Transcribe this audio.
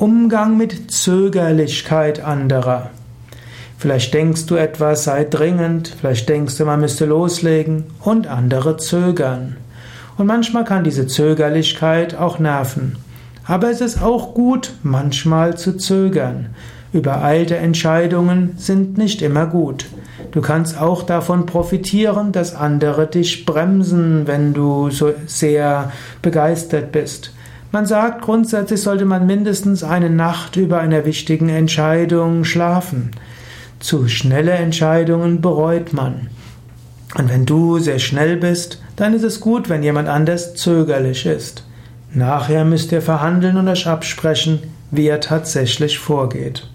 Umgang mit Zögerlichkeit anderer. Vielleicht denkst du etwas sei dringend, vielleicht denkst du, man müsste loslegen und andere zögern. Und manchmal kann diese Zögerlichkeit auch nerven. Aber es ist auch gut, manchmal zu zögern. Übereilte Entscheidungen sind nicht immer gut. Du kannst auch davon profitieren, dass andere dich bremsen, wenn du so sehr begeistert bist. Man sagt, grundsätzlich sollte man mindestens eine Nacht über einer wichtigen Entscheidung schlafen. Zu schnelle Entscheidungen bereut man. Und wenn du sehr schnell bist, dann ist es gut, wenn jemand anders zögerlich ist. Nachher müsst ihr verhandeln und euch absprechen, wie er tatsächlich vorgeht.